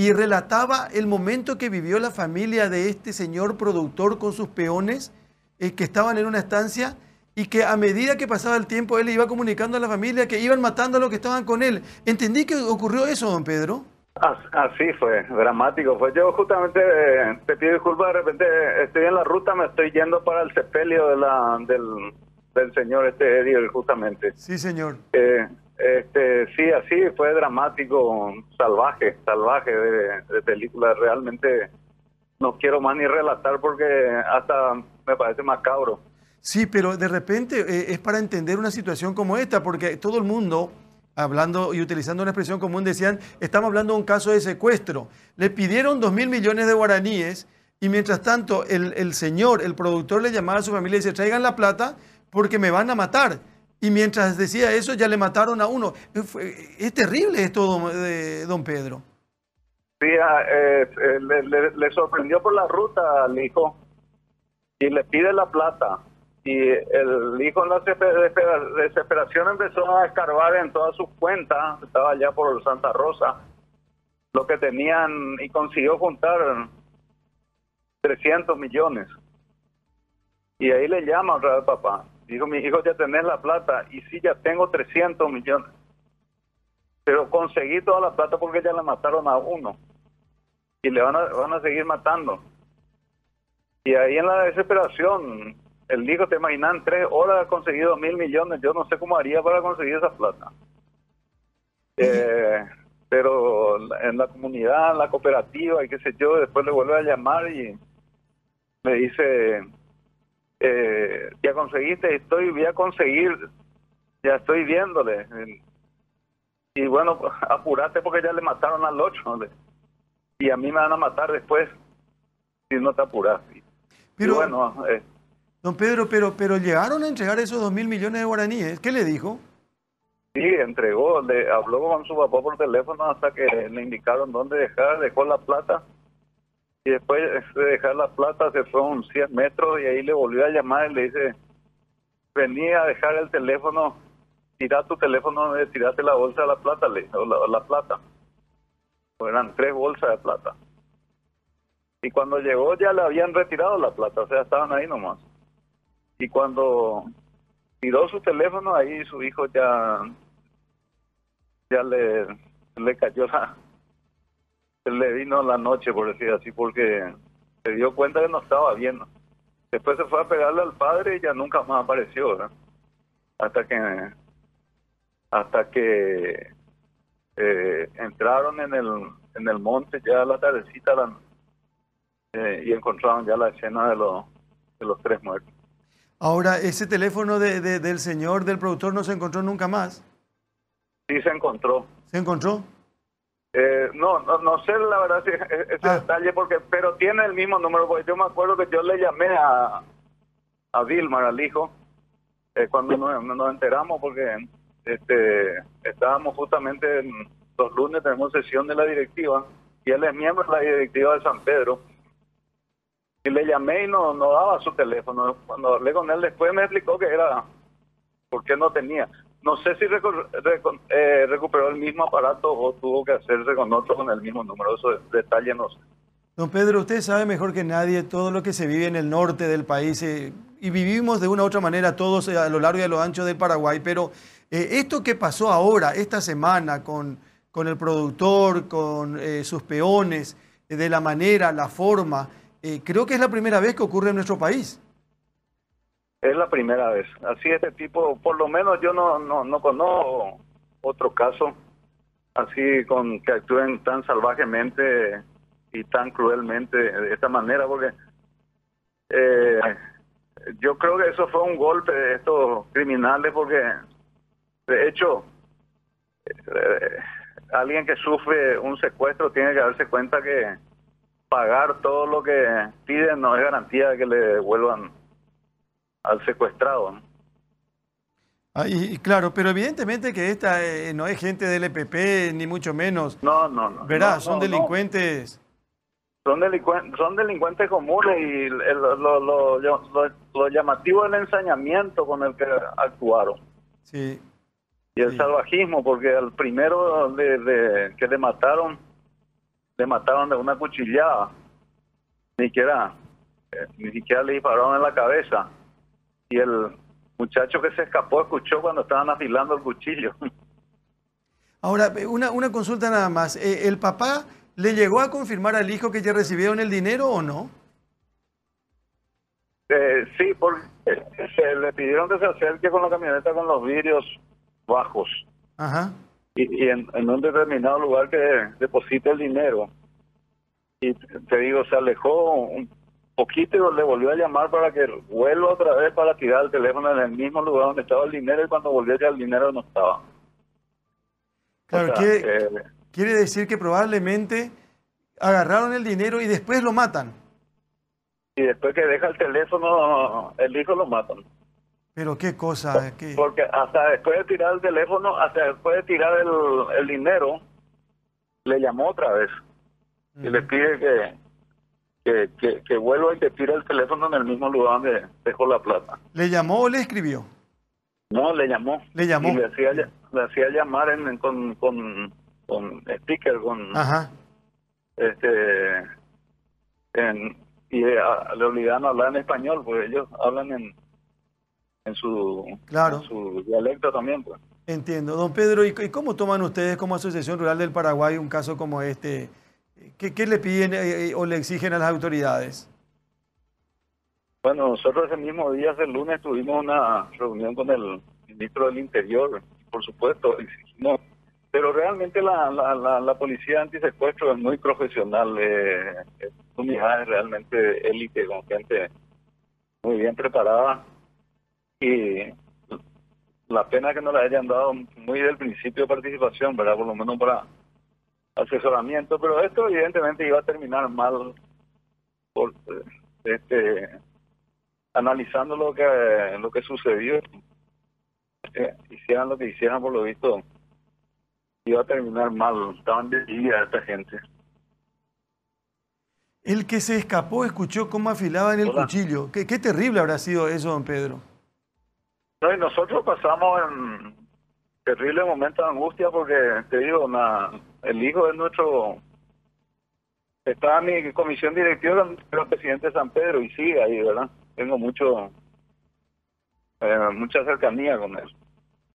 y relataba el momento que vivió la familia de este señor productor con sus peones eh, que estaban en una estancia y que a medida que pasaba el tiempo él iba comunicando a la familia que iban matando a los que estaban con él. ¿Entendí que ocurrió eso, don Pedro? Así fue, dramático. Fue yo justamente, eh, te pido disculpas, de repente estoy en la ruta, me estoy yendo para el sepelio de la, del, del señor este Eddie, justamente. Sí, señor. Eh, este, sí, así fue dramático, salvaje, salvaje de, de película. Realmente no quiero más ni relatar porque hasta me parece macabro. Sí, pero de repente eh, es para entender una situación como esta, porque todo el mundo, hablando y utilizando una expresión común, decían, estamos hablando de un caso de secuestro. Le pidieron dos mil millones de guaraníes y mientras tanto el, el señor, el productor, le llamaba a su familia y dice, traigan la plata porque me van a matar. Y mientras decía eso, ya le mataron a uno. Es terrible esto, don, don Pedro. Sí, ah, eh, le, sorprendió por la ruta al hijo y le pide la plata. Y el hijo en la desesperación empezó a escarbar en todas sus cuentas, estaba allá por Santa Rosa, lo que tenían y consiguió juntar 300 millones. Y ahí le llama otra papá. Dijo, mi hijo, ya tenés la plata. Y sí, ya tengo 300 millones. Pero conseguí toda la plata porque ya le mataron a uno. Y le van a, van a seguir matando. Y ahí en la desesperación, el hijo, te imaginas, en tres horas ha conseguido mil millones. Yo no sé cómo haría para conseguir esa plata. Eh, pero en la comunidad, en la cooperativa y qué sé yo, después le vuelve a llamar y me dice, eh, ya conseguiste, estoy, voy a conseguir, ya estoy viéndole. Y bueno, apurate porque ya le mataron al ocho. Y a mí me van a matar después si no te apuras. Pero, bueno, eh, don Pedro, pero, pero llegaron a entregar esos dos mil millones de guaraníes. ¿Qué le dijo? Sí, entregó, le habló con su papá por teléfono hasta que le indicaron dónde dejar, dejó la plata y después de dejar la plata se fue un 100 metros y ahí le volvió a llamar y le dice, venía a dejar el teléfono, tira tu teléfono, tiraste la bolsa de la plata, le, la, la plata. eran tres bolsas de plata. Y cuando llegó ya le habían retirado la plata, o sea, estaban ahí nomás. Y cuando tiró su teléfono, ahí su hijo ya, ya le, le cayó la, le vino la noche, por decir así, porque se dio cuenta que no estaba bien. Después se fue a pegarle al padre y ya nunca más apareció, Hasta que hasta que eh, entraron en el en el monte ya a la tardecita eh, y encontraron ya la escena de los de los tres muertos. Ahora, ese teléfono de, del señor, del productor, no se encontró nunca más. Sí, se encontró. ¿Se encontró? Eh, no, no, sé la verdad si ese ah. detalle, porque pero tiene el mismo número, porque yo me acuerdo que yo le llamé a, a Vilmar, al hijo, eh, cuando nos, enteramos, porque este estábamos justamente en, los lunes, tenemos sesión de la directiva, y él es miembro de la directiva de San Pedro, y le llamé y no, no daba su teléfono. Cuando hablé con él después me explicó que era porque no tenía. No sé si eh, recuperó el mismo aparato o tuvo que hacerse con otro con el mismo número. Eso detalle no sé. Don Pedro, usted sabe mejor que nadie todo lo que se vive en el norte del país eh, y vivimos de una u otra manera todos eh, a lo largo y a lo ancho del Paraguay, pero esto que pasó ahora, esta semana, con, con el productor, con sus peones, de la manera, la forma, creo que es la primera vez que ocurre en nuestro país. Es la primera vez. Así este tipo, por lo menos yo no, no, no conozco otro caso así con que actúen tan salvajemente y tan cruelmente de esta manera, porque eh, yo creo que eso fue un golpe de estos criminales, porque de hecho eh, alguien que sufre un secuestro tiene que darse cuenta que pagar todo lo que piden no es garantía de que le devuelvan al secuestrado. Ah, y, claro, pero evidentemente que esta eh, no es gente del EPP, ni mucho menos. No, no, no. Verá, son delincuentes. Son, delincuentes, son delincuentes comunes y lo, lo, lo, llamativo es el ensañamiento con el que actuaron. Sí. Y el salvajismo, porque al primero de, que le mataron le mataron de una cuchillada. Ni siquiera, eh, ni siquiera le dispararon en la cabeza. Y el muchacho que se escapó escuchó cuando estaban afilando el cuchillo. Ahora, una, una consulta nada más. Eh, ¿El papá le llegó a confirmar al hijo que ya recibieron el dinero o no? Eh, sí, porque se le pidieron que se acerque con la camioneta con los vidrios bajos. Ajá. Y, y en, en un determinado lugar que deposite el dinero. Y te digo, se alejó un poquito y le volvió a llamar para que vuelva otra vez para tirar el teléfono en el mismo lugar donde estaba el dinero y cuando volvió ya el dinero no estaba. Claro, O sea, quiere, eh, quiere decir que probablemente agarraron el dinero y después lo matan. y después que deja el teléfono, el hijo lo matan. Pero qué cosa, qué... Porque hasta después de tirar el teléfono, hasta después de tirar el, el dinero, le llamó otra vez y le pide que, que, que, que vuelva y que tire el teléfono en el mismo lugar donde dejó la plata. ¿Le llamó o le escribió? No, le llamó. Le llamó. Y le hacía, le hacía llamar en, en- con, con, con sticker, con Ajá. este en, y a- le obligaban a hablar en español, porque ellos hablan en en su, Claro. en su dialecto también, pues. Entiendo. Don Pedro, ¿y y cómo toman ustedes como Asociación Rural del Paraguay un caso como este? ¿Qué, le piden eh, eh, o le exigen a las autoridades? Bueno, nosotros ese mismo día, ese lunes, tuvimos una reunión con el ministro del Interior, por supuesto, exigimos, pero realmente la, la, la, la policía antisecuestro es muy profesional, eh, es realmente élite, con gente muy bien preparada y la pena que no le hayan dado muy del principio de participación, ¿verdad? Por lo menos para asesoramiento, pero esto evidentemente iba a terminar mal por este analizando lo que lo que sucedió eh, hicieran lo que hicieran por lo visto iba a terminar mal estaban divididas esta gente El que se escapó escuchó cómo afilaban el Hola. cuchillo. Qué, qué terrible habrá sido eso, don Pedro. no y nosotros pasamos en terrible momento de angustia porque te digo na- el hijo de nuestro estaba en mi comisión directiva el presidente de San Pedro y sigue ahí verdad tengo mucho eh, mucha cercanía con él